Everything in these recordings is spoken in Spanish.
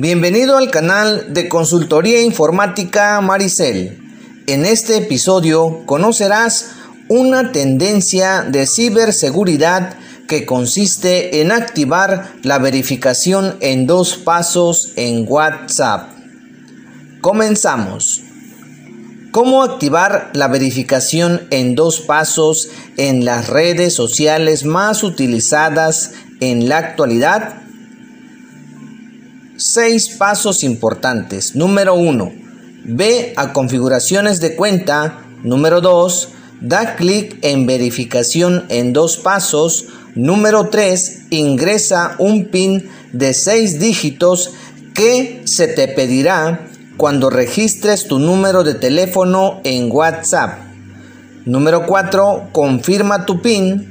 Bienvenido al canal de Consultoría Informática Maricel. En este episodio conocerás una tendencia de ciberseguridad que consiste en activar la verificación en dos pasos en WhatsApp. Comenzamos. ¿Cómo activar la verificación en dos pasos en las redes sociales más utilizadas en la actualidad? Seis pasos importantes. Número 1. Ve a configuraciones de cuenta. Número 2. Da clic en verificación en dos pasos. Número 3. Ingresa un PIN de seis dígitos que se te pedirá cuando registres tu número de teléfono en WhatsApp. Número 4. Confirma tu PIN.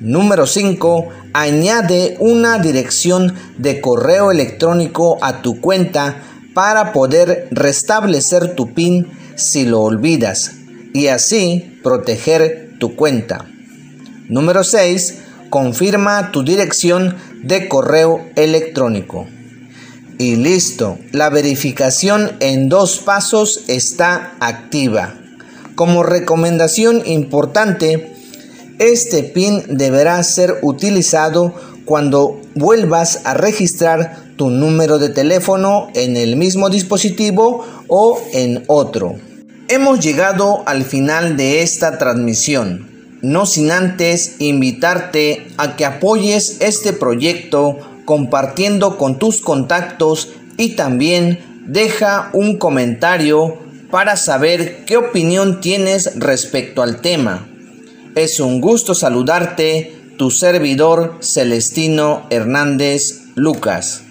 Número 5. Añade una dirección de correo electrónico a tu cuenta para poder restablecer tu PIN si lo olvidas y así proteger tu cuenta. Número 6. Confirma tu dirección de correo electrónico. Y listo, la verificación en dos pasos está activa. Como recomendación importante, este PIN deberá ser utilizado cuando vuelvas a registrar tu número de teléfono en el mismo dispositivo o en otro. Hemos llegado al final de esta transmisión, no sin antes invitarte a que apoyes este proyecto compartiendo con tus contactos y también deja un comentario para saber qué opinión tienes respecto al tema. Es un gusto saludarte, tu servidor Celestino Hernández Lucas.